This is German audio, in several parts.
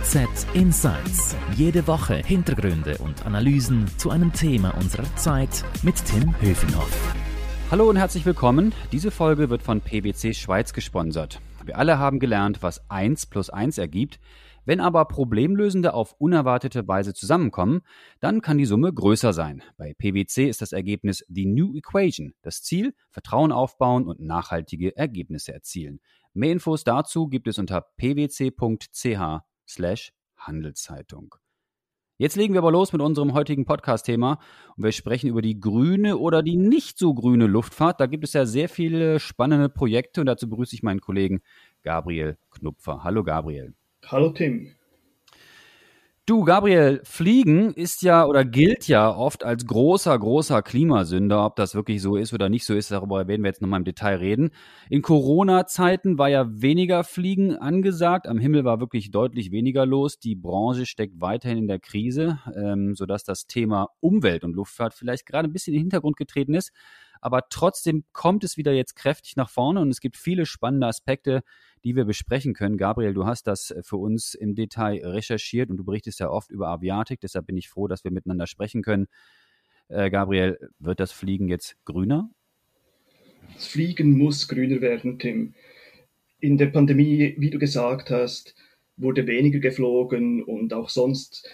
OZ Insights. Jede Woche Hintergründe und Analysen zu einem Thema unserer Zeit mit Tim Höfenhoff. Hallo und herzlich willkommen. Diese Folge wird von PwC Schweiz gesponsert. Wir alle haben gelernt, was 1 plus 1 ergibt. Wenn aber Problemlösende auf unerwartete Weise zusammenkommen, dann kann die Summe größer sein. Bei PwC ist das Ergebnis die New Equation. Das Ziel, Vertrauen aufbauen und nachhaltige Ergebnisse erzielen. Mehr Infos dazu gibt es unter pwc.ch slash Handelszeitung. Jetzt legen wir aber los mit unserem heutigen Podcast-Thema und wir sprechen über die grüne oder die nicht so grüne Luftfahrt. Da gibt es ja sehr viele spannende Projekte und dazu begrüße ich meinen Kollegen Gabriel Knupfer. Hallo Gabriel. Hallo Tim. Du, Gabriel, Fliegen ist ja oder gilt ja oft als großer, großer Klimasünder. Ob das wirklich so ist oder nicht so ist, darüber werden wir jetzt nochmal im Detail reden. In Corona-Zeiten war ja weniger Fliegen angesagt. Am Himmel war wirklich deutlich weniger los. Die Branche steckt weiterhin in der Krise, ähm, sodass das Thema Umwelt und Luftfahrt vielleicht gerade ein bisschen in den Hintergrund getreten ist. Aber trotzdem kommt es wieder jetzt kräftig nach vorne und es gibt viele spannende Aspekte, die wir besprechen können. Gabriel, du hast das für uns im Detail recherchiert und du berichtest ja oft über Aviatik. Deshalb bin ich froh, dass wir miteinander sprechen können. Äh, Gabriel, wird das Fliegen jetzt grüner? Das Fliegen muss grüner werden, Tim. In der Pandemie, wie du gesagt hast, wurde weniger geflogen und auch sonst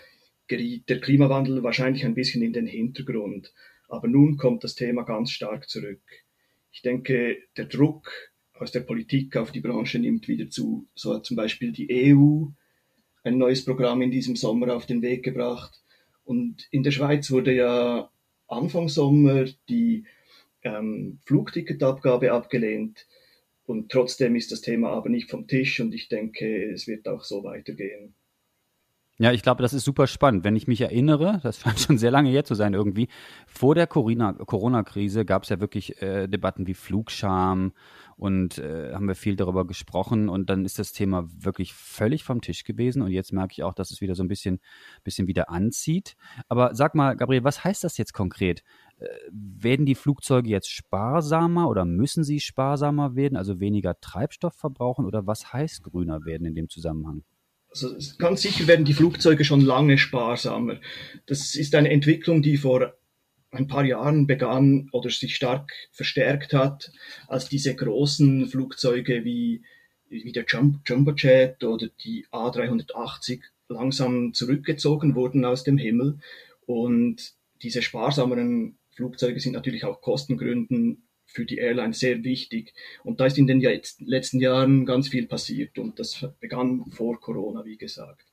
geriet der Klimawandel wahrscheinlich ein bisschen in den Hintergrund. Aber nun kommt das Thema ganz stark zurück. Ich denke, der Druck aus der Politik auf die Branche nimmt wieder zu. So hat zum Beispiel die EU ein neues Programm in diesem Sommer auf den Weg gebracht. Und in der Schweiz wurde ja Anfang Sommer die ähm, Flugticketabgabe abgelehnt. Und trotzdem ist das Thema aber nicht vom Tisch und ich denke, es wird auch so weitergehen. Ja, ich glaube, das ist super spannend. Wenn ich mich erinnere, das scheint schon sehr lange her zu sein irgendwie, vor der Corona-Krise gab es ja wirklich äh, Debatten wie Flugscham und äh, haben wir viel darüber gesprochen und dann ist das Thema wirklich völlig vom Tisch gewesen und jetzt merke ich auch, dass es wieder so ein bisschen, bisschen wieder anzieht. Aber sag mal, Gabriel, was heißt das jetzt konkret? Äh, werden die Flugzeuge jetzt sparsamer oder müssen sie sparsamer werden, also weniger Treibstoff verbrauchen oder was heißt grüner werden in dem Zusammenhang? Also ganz sicher werden die Flugzeuge schon lange sparsamer. Das ist eine Entwicklung, die vor ein paar Jahren begann oder sich stark verstärkt hat, als diese großen Flugzeuge wie, wie der Jumbo Jet oder die A380 langsam zurückgezogen wurden aus dem Himmel. Und diese sparsameren Flugzeuge sind natürlich auch Kostengründen für die Airline sehr wichtig. Und da ist in den letzten Jahren ganz viel passiert und das begann vor Corona, wie gesagt.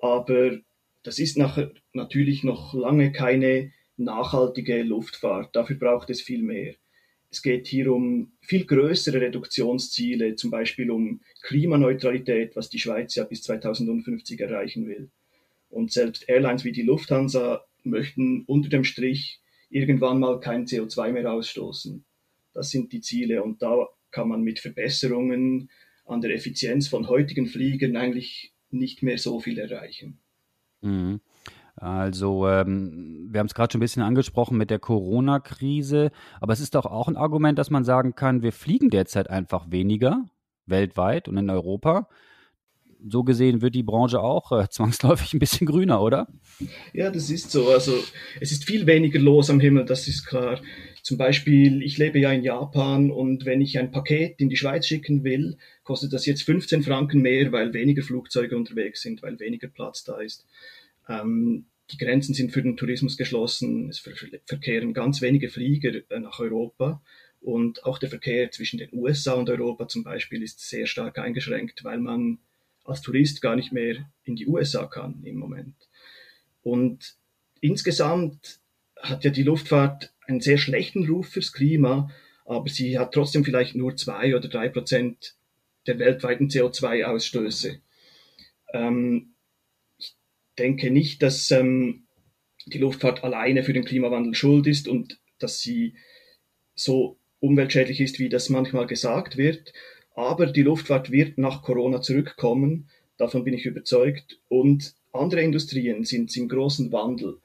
Aber das ist nachher natürlich noch lange keine nachhaltige Luftfahrt. Dafür braucht es viel mehr. Es geht hier um viel größere Reduktionsziele, zum Beispiel um Klimaneutralität, was die Schweiz ja bis 2050 erreichen will. Und selbst Airlines wie die Lufthansa möchten unter dem Strich irgendwann mal kein CO2 mehr ausstoßen. Das sind die Ziele und da kann man mit Verbesserungen an der Effizienz von heutigen Fliegern eigentlich nicht mehr so viel erreichen. Mhm. Also, ähm, wir haben es gerade schon ein bisschen angesprochen mit der Corona-Krise, aber es ist doch auch ein Argument, dass man sagen kann, wir fliegen derzeit einfach weniger weltweit und in Europa. So gesehen wird die Branche auch äh, zwangsläufig ein bisschen grüner, oder? Ja, das ist so. Also es ist viel weniger los am Himmel, das ist klar. Zum Beispiel, ich lebe ja in Japan und wenn ich ein Paket in die Schweiz schicken will, kostet das jetzt 15 Franken mehr, weil weniger Flugzeuge unterwegs sind, weil weniger Platz da ist. Ähm, die Grenzen sind für den Tourismus geschlossen, es verkehren ganz wenige Flieger äh, nach Europa und auch der Verkehr zwischen den USA und Europa zum Beispiel ist sehr stark eingeschränkt, weil man als Tourist gar nicht mehr in die USA kann im Moment. Und insgesamt hat ja die Luftfahrt einen sehr schlechten Ruf fürs Klima, aber sie hat trotzdem vielleicht nur zwei oder drei Prozent der weltweiten CO2-Ausstöße. Ähm, ich denke nicht, dass ähm, die Luftfahrt alleine für den Klimawandel schuld ist und dass sie so umweltschädlich ist, wie das manchmal gesagt wird. Aber die Luftfahrt wird nach Corona zurückkommen, davon bin ich überzeugt. Und andere Industrien sind im großen Wandel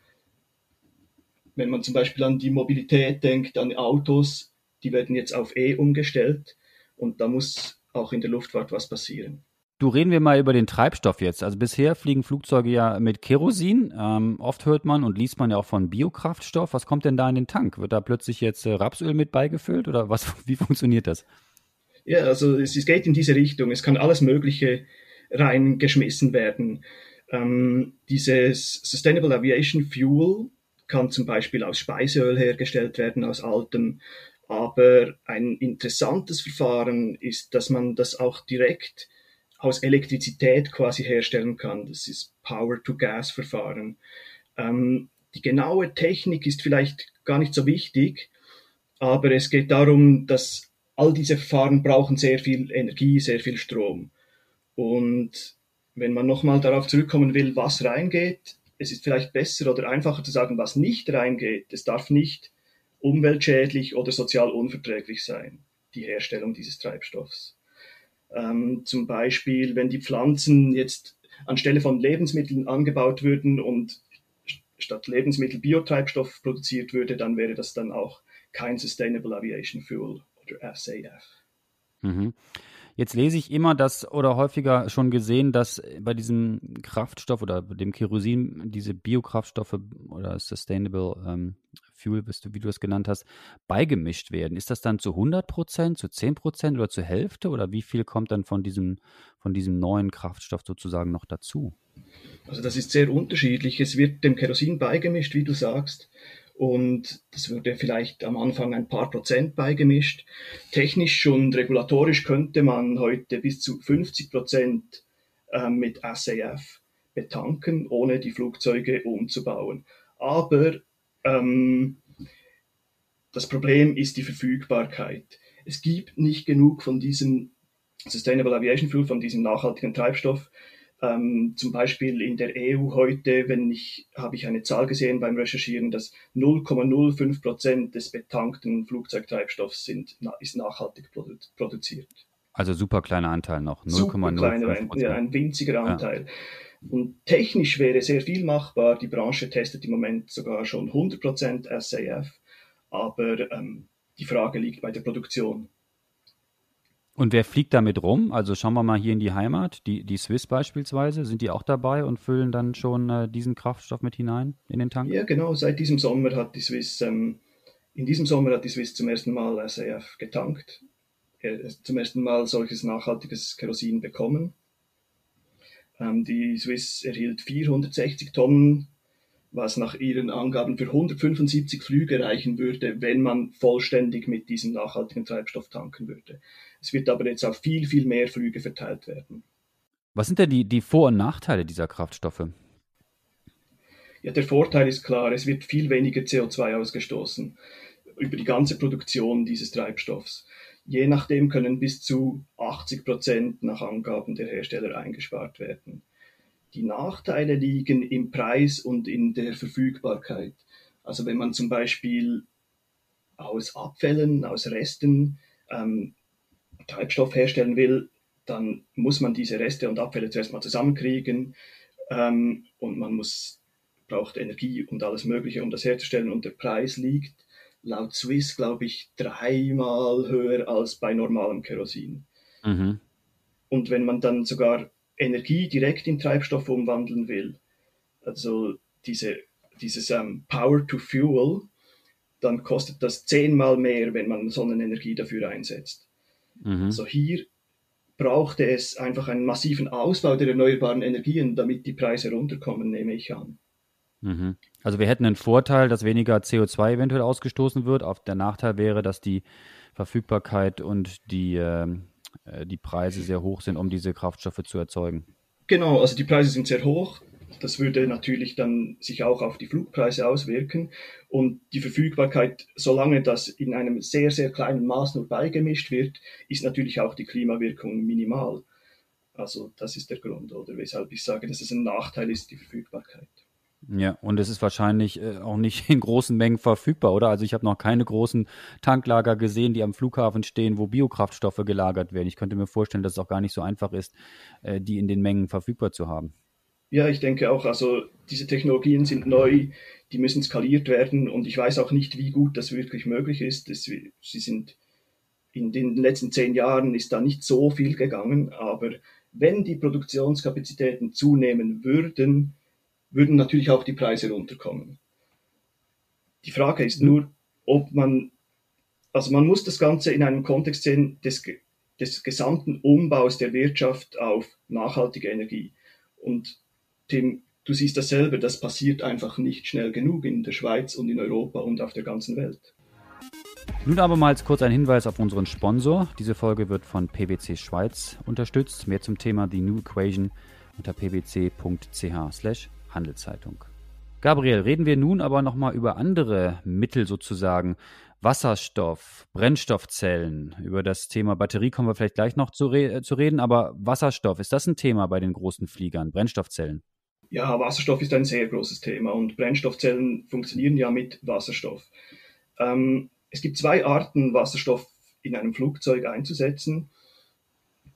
wenn man zum Beispiel an die Mobilität denkt, an Autos, die werden jetzt auf E umgestellt und da muss auch in der Luftfahrt was passieren. Du reden wir mal über den Treibstoff jetzt. Also bisher fliegen Flugzeuge ja mit Kerosin. Ähm, oft hört man und liest man ja auch von Biokraftstoff. Was kommt denn da in den Tank? Wird da plötzlich jetzt äh, Rapsöl mit beigefüllt oder was? Wie funktioniert das? Ja, also es, es geht in diese Richtung. Es kann alles Mögliche reingeschmissen werden. Ähm, dieses Sustainable Aviation Fuel kann zum Beispiel aus Speiseöl hergestellt werden, aus altem. Aber ein interessantes Verfahren ist, dass man das auch direkt aus Elektrizität quasi herstellen kann. Das ist Power-to-Gas-Verfahren. Ähm, die genaue Technik ist vielleicht gar nicht so wichtig, aber es geht darum, dass all diese Verfahren brauchen sehr viel Energie, sehr viel Strom. Und wenn man nochmal darauf zurückkommen will, was reingeht, es ist vielleicht besser oder einfacher zu sagen, was nicht reingeht. Es darf nicht umweltschädlich oder sozial unverträglich sein, die Herstellung dieses Treibstoffs. Ähm, zum Beispiel, wenn die Pflanzen jetzt anstelle von Lebensmitteln angebaut würden und statt Lebensmittel Biotreibstoff produziert würde, dann wäre das dann auch kein Sustainable Aviation Fuel oder SAF. Mhm. Jetzt lese ich immer das oder häufiger schon gesehen, dass bei diesem Kraftstoff oder dem Kerosin diese Biokraftstoffe oder Sustainable ähm, Fuel, wie du es genannt hast, beigemischt werden. Ist das dann zu 100 Prozent, zu 10 Prozent oder zur Hälfte oder wie viel kommt dann von diesem, von diesem neuen Kraftstoff sozusagen noch dazu? Also das ist sehr unterschiedlich. Es wird dem Kerosin beigemischt, wie du sagst. Und das würde vielleicht am Anfang ein paar Prozent beigemischt. Technisch und regulatorisch könnte man heute bis zu 50 Prozent äh, mit SAF betanken, ohne die Flugzeuge umzubauen. Aber ähm, das Problem ist die Verfügbarkeit. Es gibt nicht genug von diesem Sustainable Aviation Fuel, von diesem nachhaltigen Treibstoff, ähm, zum Beispiel in der EU heute, wenn ich, habe ich eine Zahl gesehen beim Recherchieren, dass 0,05 Prozent des betankten Flugzeugtreibstoffs sind, na, ist nachhaltig produ produziert. Also super kleiner Anteil noch, 0,05 Ja, ein winziger Anteil. Ja. Und technisch wäre sehr viel machbar. Die Branche testet im Moment sogar schon 100 Prozent SAF, aber ähm, die Frage liegt bei der Produktion. Und wer fliegt damit rum? Also schauen wir mal hier in die Heimat, die, die Swiss beispielsweise, sind die auch dabei und füllen dann schon äh, diesen Kraftstoff mit hinein in den Tank? Ja, genau. Seit diesem Sommer hat die Swiss, ähm, in diesem Sommer hat die Swiss zum ersten Mal SAF getankt, äh, zum ersten Mal solches nachhaltiges Kerosin bekommen. Ähm, die Swiss erhielt 460 Tonnen was nach ihren Angaben für 175 Flüge reichen würde, wenn man vollständig mit diesem nachhaltigen Treibstoff tanken würde. Es wird aber jetzt auf viel, viel mehr Flüge verteilt werden. Was sind denn die, die Vor- und Nachteile dieser Kraftstoffe? Ja, der Vorteil ist klar, es wird viel weniger CO2 ausgestoßen über die ganze Produktion dieses Treibstoffs. Je nachdem können bis zu 80 Prozent nach Angaben der Hersteller eingespart werden. Die Nachteile liegen im Preis und in der Verfügbarkeit. Also wenn man zum Beispiel aus Abfällen, aus Resten ähm, Treibstoff herstellen will, dann muss man diese Reste und Abfälle zuerst mal zusammenkriegen ähm, und man muss, braucht Energie und alles Mögliche, um das herzustellen und der Preis liegt laut Swiss, glaube ich, dreimal höher als bei normalem Kerosin. Mhm. Und wenn man dann sogar Energie direkt in Treibstoff umwandeln will, also diese, dieses ähm, Power to Fuel, dann kostet das zehnmal mehr, wenn man Sonnenenergie dafür einsetzt. Mhm. Also hier brauchte es einfach einen massiven Ausbau der erneuerbaren Energien, damit die Preise runterkommen, nehme ich an. Mhm. Also wir hätten einen Vorteil, dass weniger CO2 eventuell ausgestoßen wird. Auf der Nachteil wäre, dass die Verfügbarkeit und die äh, äh, die Preise sehr hoch sind, um diese Kraftstoffe zu erzeugen. Genau, also die Preise sind sehr hoch. Das würde natürlich dann sich auch auf die Flugpreise auswirken. Und die Verfügbarkeit, solange das in einem sehr, sehr kleinen Maß nur beigemischt wird, ist natürlich auch die Klimawirkung minimal. Also das ist der Grund, oder weshalb ich sage, dass es ein Nachteil ist, die Verfügbarkeit. Ja, und es ist wahrscheinlich äh, auch nicht in großen Mengen verfügbar, oder? Also ich habe noch keine großen Tanklager gesehen, die am Flughafen stehen, wo Biokraftstoffe gelagert werden. Ich könnte mir vorstellen, dass es auch gar nicht so einfach ist, äh, die in den Mengen verfügbar zu haben. Ja, ich denke auch, also diese Technologien sind neu, die müssen skaliert werden und ich weiß auch nicht, wie gut das wirklich möglich ist. Das, sie sind in den letzten zehn Jahren ist da nicht so viel gegangen, aber Wenn die Produktionskapazitäten zunehmen würden, würden natürlich auch die Preise runterkommen. Die Frage ist nur, ob man, also man muss das Ganze in einem Kontext sehen des, des gesamten Umbaus der Wirtschaft auf nachhaltige Energie. Und Tim, du siehst dasselbe, das passiert einfach nicht schnell genug in der Schweiz und in Europa und auf der ganzen Welt. Nun aber mal kurz ein Hinweis auf unseren Sponsor. Diese Folge wird von PwC Schweiz unterstützt. Mehr zum Thema The New Equation unter pwc.ch Handelszeitung. Gabriel, reden wir nun aber nochmal über andere Mittel sozusagen. Wasserstoff, Brennstoffzellen. Über das Thema Batterie kommen wir vielleicht gleich noch zu, re äh, zu reden, aber Wasserstoff, ist das ein Thema bei den großen Fliegern, Brennstoffzellen? Ja, Wasserstoff ist ein sehr großes Thema und Brennstoffzellen funktionieren ja mit Wasserstoff. Ähm, es gibt zwei Arten, Wasserstoff in einem Flugzeug einzusetzen.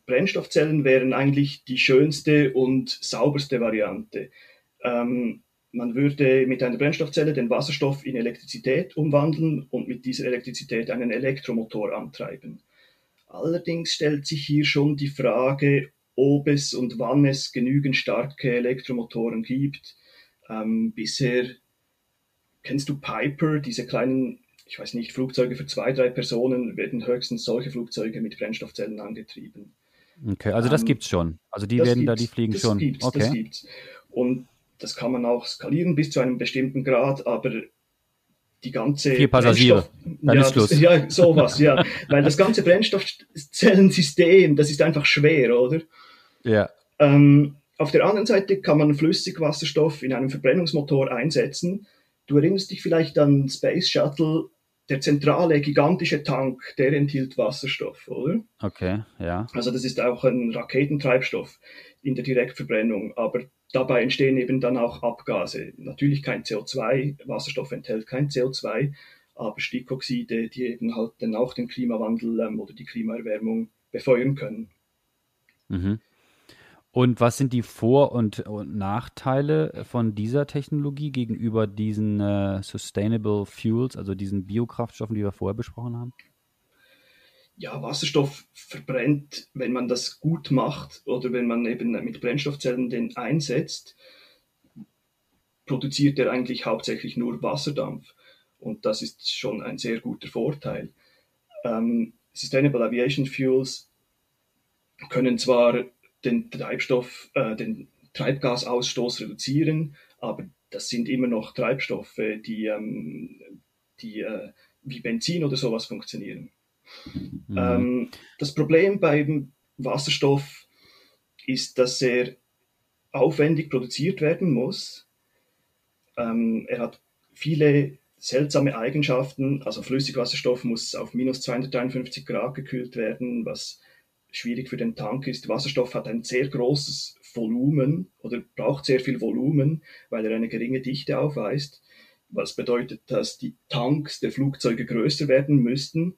Brennstoffzellen wären eigentlich die schönste und sauberste Variante. Ähm, man würde mit einer Brennstoffzelle den Wasserstoff in Elektrizität umwandeln und mit dieser Elektrizität einen Elektromotor antreiben. Allerdings stellt sich hier schon die Frage, ob es und wann es genügend starke Elektromotoren gibt. Ähm, bisher kennst du Piper, diese kleinen ich weiß nicht, Flugzeuge für zwei, drei Personen werden höchstens solche Flugzeuge mit Brennstoffzellen angetrieben. Okay, also das ähm, es schon. Also die werden da, die fliegen das schon. Gibt's, okay. Das gibt's. Und das kann man auch skalieren bis zu einem bestimmten Grad, aber die ganze Vier Passagiere, dann ja, ist Schluss. Das, ja, sowas, ja. Weil das ganze Brennstoffzellensystem, das ist einfach schwer, oder? Ja. Ähm, auf der anderen Seite kann man Flüssigwasserstoff in einem Verbrennungsmotor einsetzen. Du erinnerst dich vielleicht an Space Shuttle der zentrale gigantische Tank, der enthielt Wasserstoff, oder? Okay, ja. Also das ist auch ein Raketentreibstoff in der Direktverbrennung, aber dabei entstehen eben dann auch Abgase. Natürlich kein CO2, Wasserstoff enthält kein CO2, aber Stickoxide, die eben halt dann auch den Klimawandel ähm, oder die Klimaerwärmung befeuern können. Mhm. Und was sind die Vor- und, und, Nachteile von dieser Technologie gegenüber diesen äh, Sustainable Fuels, also diesen Biokraftstoffen, die wir vorher besprochen haben? Ja, Wasserstoff verbrennt, wenn man das gut macht oder wenn man eben mit Brennstoffzellen den einsetzt, produziert er eigentlich hauptsächlich nur Wasserdampf. Und das ist schon ein sehr guter Vorteil. Ähm, Sustainable Aviation Fuels können zwar den Treibstoff, äh, den Treibgasausstoß reduzieren, aber das sind immer noch Treibstoffe, die, ähm, die äh, wie Benzin oder sowas funktionieren. Mhm. Ähm, das Problem beim Wasserstoff ist, dass er aufwendig produziert werden muss. Ähm, er hat viele seltsame Eigenschaften. Also Flüssigwasserstoff muss auf minus 253 Grad gekühlt werden, was schwierig für den Tank ist. Wasserstoff hat ein sehr großes Volumen oder braucht sehr viel Volumen, weil er eine geringe Dichte aufweist. Was bedeutet, dass die Tanks der Flugzeuge größer werden müssten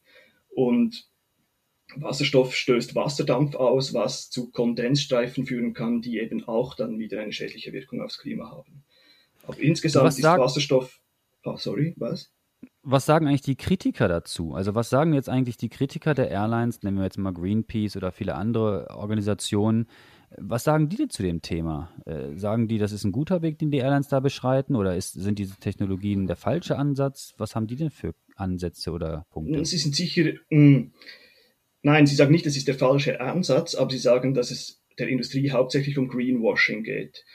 und Wasserstoff stößt Wasserdampf aus, was zu Kondensstreifen führen kann, die eben auch dann wieder eine schädliche Wirkung aufs Klima haben. Aber insgesamt ist Wasserstoff. Oh, sorry, was? Was sagen eigentlich die Kritiker dazu? Also was sagen jetzt eigentlich die Kritiker der Airlines, nehmen wir jetzt mal Greenpeace oder viele andere Organisationen, was sagen die denn zu dem Thema? Äh, sagen die, das ist ein guter Weg, den die Airlines da beschreiten oder ist, sind diese Technologien der falsche Ansatz? Was haben die denn für Ansätze oder Punkte? Sie sind sicher, mh, mm, nein, sie sagen nicht, das ist der falsche Ansatz, aber sie sagen, dass es der Industrie hauptsächlich um Greenwashing geht.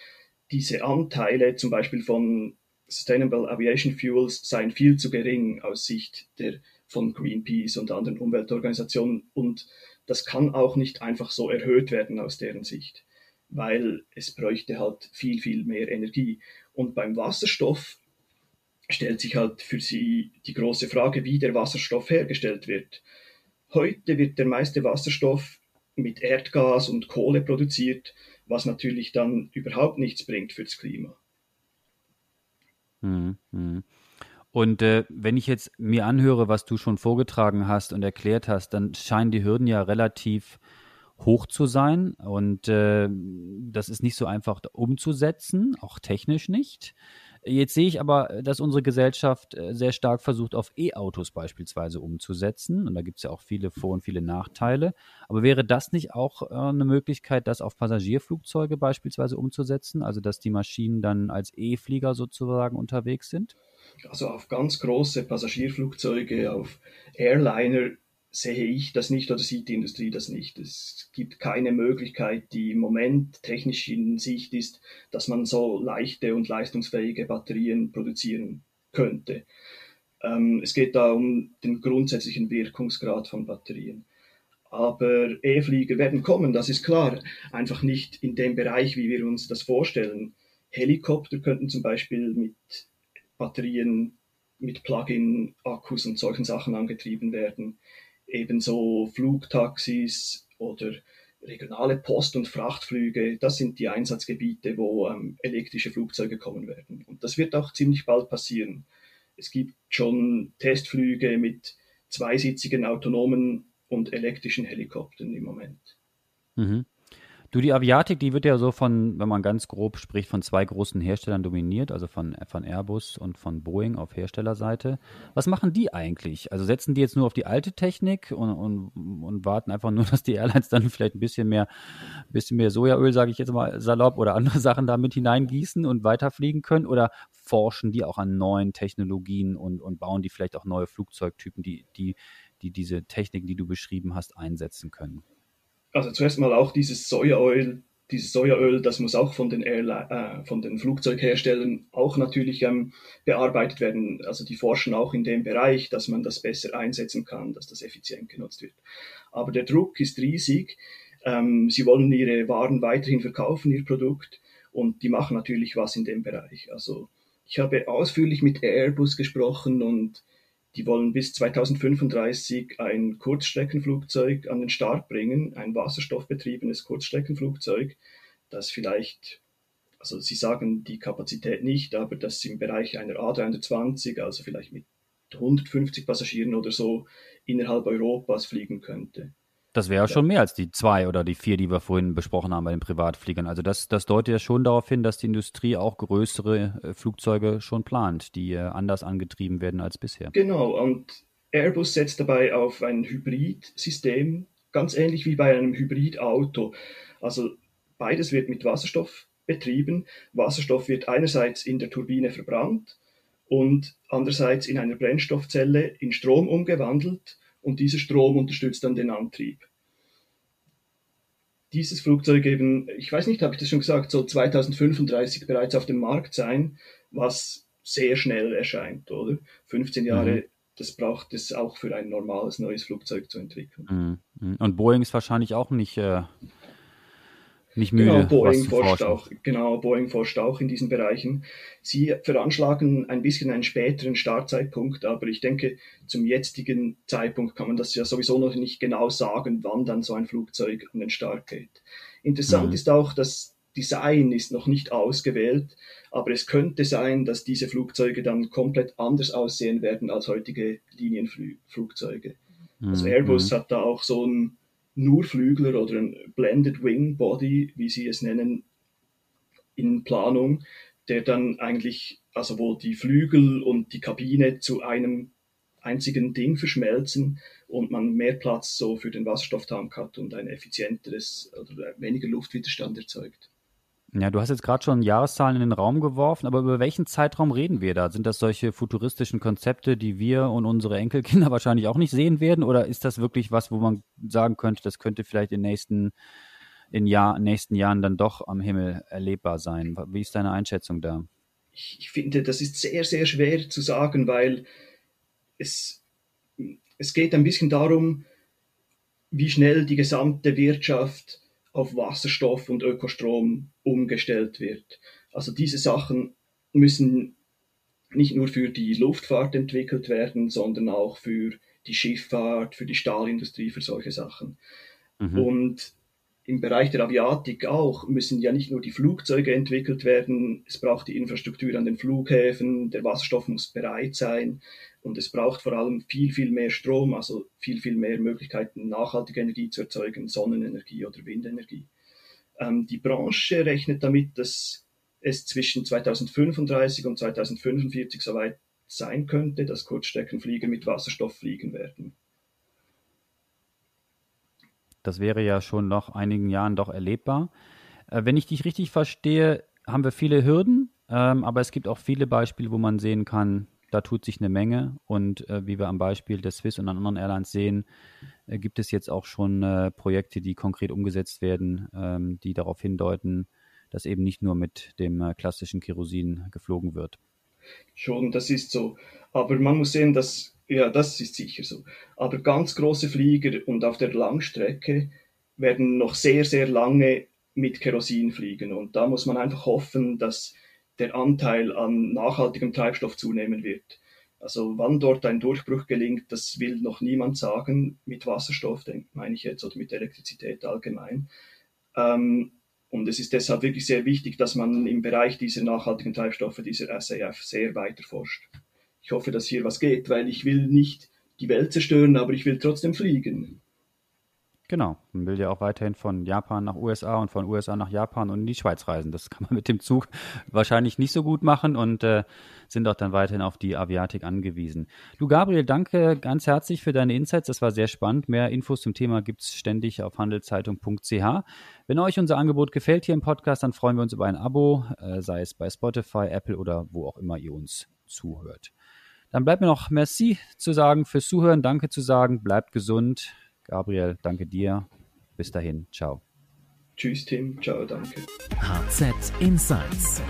Diese Anteile zum Beispiel von Sustainable Aviation Fuels seien viel zu gering aus Sicht der, von Greenpeace und anderen Umweltorganisationen und das kann auch nicht einfach so erhöht werden aus deren Sicht, weil es bräuchte halt viel, viel mehr Energie. Und beim Wasserstoff stellt sich halt für sie die große Frage, wie der Wasserstoff hergestellt wird. Heute wird der meiste Wasserstoff mit Erdgas und Kohle produziert, was natürlich dann überhaupt nichts bringt fürs Klima. Mhm, mhm. Und äh, wenn ich jetzt mir anhöre, was du schon vorgetragen hast und erklärt hast, dann scheinen die Hürden ja relativ hoch zu sein und äh, das ist nicht so einfach umzusetzen, auch technisch nicht. Jetzt sehe ich aber, dass unsere Gesellschaft äh, sehr stark versucht, auf E-Autos beispielsweise umzusetzen. Und da gibt es ja auch viele Vor- und viele Nachteile. Aber wäre das nicht auch äh, eine Möglichkeit, das auf Passagierflugzeuge beispielsweise umzusetzen? Also dass die Maschinen dann als E-Flieger sozusagen unterwegs sind? Also auf ganz große Passagierflugzeuge, auf Airliner sehe ich das nicht oder sieht die Industrie das nicht. Es gibt keine Möglichkeit, die im Moment technisch in Sicht ist, dass man so leichte und leistungsfähige Batterien produzieren könnte. Ähm, es geht da um den grundsätzlichen Wirkungsgrad von Batterien. Aber E-Flieger werden kommen, das ist klar. Einfach nicht in dem Bereich, wie wir uns das vorstellen. Helikopter könnten zum Beispiel mit Batterien, mit Plug-in-Akkus und solchen Sachen angetrieben werden ebenso Flugtaxis oder regionale Post- und Frachtflüge, das sind die Einsatzgebiete, wo ähm, elektrische Flugzeuge kommen werden. Und das wird auch ziemlich bald passieren. Es gibt schon Testflüge mit zweisitzigen autonomen und elektrischen Helikoptern im Moment. Mhm. Du, die Aviatik, die wird ja so von, wenn man ganz grob spricht, von zwei großen Herstellern dominiert, also von, von Airbus und von Boeing auf Herstellerseite. Was machen die eigentlich? Also setzen die jetzt nur auf die alte Technik und, und, und warten einfach nur, dass die Airlines dann vielleicht ein bisschen mehr, bisschen mehr Sojaöl, sage ich jetzt mal salopp, oder andere Sachen da mit hineingießen und weiterfliegen können? Oder forschen die auch an neuen Technologien und, und bauen die vielleicht auch neue Flugzeugtypen, die, die, die diese Techniken, die du beschrieben hast, einsetzen können? Also zuerst mal auch dieses Sojaöl, dieses Sojaöl, das muss auch von den, Airline, äh, von den Flugzeugherstellern auch natürlich ähm, bearbeitet werden. Also die forschen auch in dem Bereich, dass man das besser einsetzen kann, dass das effizient genutzt wird. Aber der Druck ist riesig. Ähm, sie wollen ihre Waren weiterhin verkaufen, ihr Produkt, und die machen natürlich was in dem Bereich. Also ich habe ausführlich mit Airbus gesprochen und die wollen bis 2035 ein Kurzstreckenflugzeug an den Start bringen, ein wasserstoffbetriebenes Kurzstreckenflugzeug, das vielleicht, also sie sagen die Kapazität nicht, aber das im Bereich einer A320, also vielleicht mit 150 Passagieren oder so, innerhalb Europas fliegen könnte. Das wäre ja schon mehr als die zwei oder die vier, die wir vorhin besprochen haben bei den Privatfliegern. Also das, das deutet ja schon darauf hin, dass die Industrie auch größere äh, Flugzeuge schon plant, die äh, anders angetrieben werden als bisher. Genau, und Airbus setzt dabei auf ein Hybridsystem, ganz ähnlich wie bei einem Hybridauto. Also beides wird mit Wasserstoff betrieben. Wasserstoff wird einerseits in der Turbine verbrannt und andererseits in einer Brennstoffzelle in Strom umgewandelt und dieser Strom unterstützt dann den Antrieb. Dieses Flugzeug eben, ich weiß nicht, habe ich das schon gesagt, soll 2035 bereits auf dem Markt sein, was sehr schnell erscheint, oder? 15 Jahre, mhm. das braucht es auch für ein normales neues Flugzeug zu entwickeln. Mhm. Und Boeing ist wahrscheinlich auch nicht äh, nicht müde. Genau, Boeing forscht auch, genau, Boeing forscht auch in diesen Bereichen. Sie veranschlagen ein bisschen einen späteren Startzeitpunkt, aber ich denke, zum jetzigen Zeitpunkt kann man das ja sowieso noch nicht genau sagen, wann dann so ein Flugzeug an den Start geht. Interessant mhm. ist auch, das Design ist noch nicht ausgewählt, aber es könnte sein, dass diese Flugzeuge dann komplett anders aussehen werden als heutige Linienflugzeuge. Also mhm. Airbus mhm. hat da auch so ein nur Flügler oder ein Blended Wing Body, wie sie es nennen, in Planung, der dann eigentlich, also wo die Flügel und die Kabine zu einem einzigen Ding verschmelzen und man mehr Platz so für den Wasserstofftank hat und ein effizienteres oder weniger Luftwiderstand erzeugt. Ja, du hast jetzt gerade schon Jahreszahlen in den Raum geworfen, aber über welchen Zeitraum reden wir da? Sind das solche futuristischen Konzepte, die wir und unsere Enkelkinder wahrscheinlich auch nicht sehen werden? Oder ist das wirklich was, wo man sagen könnte, das könnte vielleicht in nächsten, in Jahr, nächsten Jahren dann doch am Himmel erlebbar sein? Wie ist deine Einschätzung da? Ich, ich finde, das ist sehr, sehr schwer zu sagen, weil es, es geht ein bisschen darum, wie schnell die gesamte Wirtschaft auf Wasserstoff und Ökostrom umgestellt wird. Also diese Sachen müssen nicht nur für die Luftfahrt entwickelt werden, sondern auch für die Schifffahrt, für die Stahlindustrie, für solche Sachen. Mhm. Und im Bereich der Aviatik auch müssen ja nicht nur die Flugzeuge entwickelt werden, es braucht die Infrastruktur an den Flughäfen, der Wasserstoff muss bereit sein und es braucht vor allem viel, viel mehr Strom, also viel, viel mehr Möglichkeiten, nachhaltige Energie zu erzeugen, Sonnenenergie oder Windenergie. Ähm, die Branche rechnet damit, dass es zwischen 2035 und 2045 soweit sein könnte, dass Kurzstreckenflieger mit Wasserstoff fliegen werden. Das wäre ja schon nach einigen Jahren doch erlebbar. Äh, wenn ich dich richtig verstehe, haben wir viele Hürden, ähm, aber es gibt auch viele Beispiele, wo man sehen kann, da tut sich eine Menge. Und äh, wie wir am Beispiel der Swiss und anderen Airlines sehen, äh, gibt es jetzt auch schon äh, Projekte, die konkret umgesetzt werden, ähm, die darauf hindeuten, dass eben nicht nur mit dem äh, klassischen Kerosin geflogen wird. Schon, das ist so. Aber man muss sehen, dass, ja, das ist sicher so. Aber ganz große Flieger und auf der Langstrecke werden noch sehr, sehr lange mit Kerosin fliegen. Und da muss man einfach hoffen, dass der Anteil an nachhaltigem Treibstoff zunehmen wird. Also wann dort ein Durchbruch gelingt, das will noch niemand sagen. Mit Wasserstoff, meine ich jetzt, oder mit Elektrizität allgemein. Ähm, und es ist deshalb wirklich sehr wichtig, dass man im Bereich dieser nachhaltigen Treibstoffe, dieser SAF, sehr weiter forscht. Ich hoffe, dass hier was geht, weil ich will nicht die Welt zerstören, aber ich will trotzdem fliegen. Genau, man will ja auch weiterhin von Japan nach USA und von USA nach Japan und in die Schweiz reisen. Das kann man mit dem Zug wahrscheinlich nicht so gut machen und äh, sind auch dann weiterhin auf die Aviatik angewiesen. Du Gabriel, danke ganz herzlich für deine Insights. Das war sehr spannend. Mehr Infos zum Thema gibt es ständig auf handelszeitung.ch. Wenn euch unser Angebot gefällt hier im Podcast, dann freuen wir uns über ein Abo, äh, sei es bei Spotify, Apple oder wo auch immer ihr uns zuhört. Dann bleibt mir noch Merci zu sagen fürs Zuhören, danke zu sagen, bleibt gesund. Gabriel, danke dir. Bis dahin, ciao. Tschüss, Tim. Ciao, danke. HZ Insights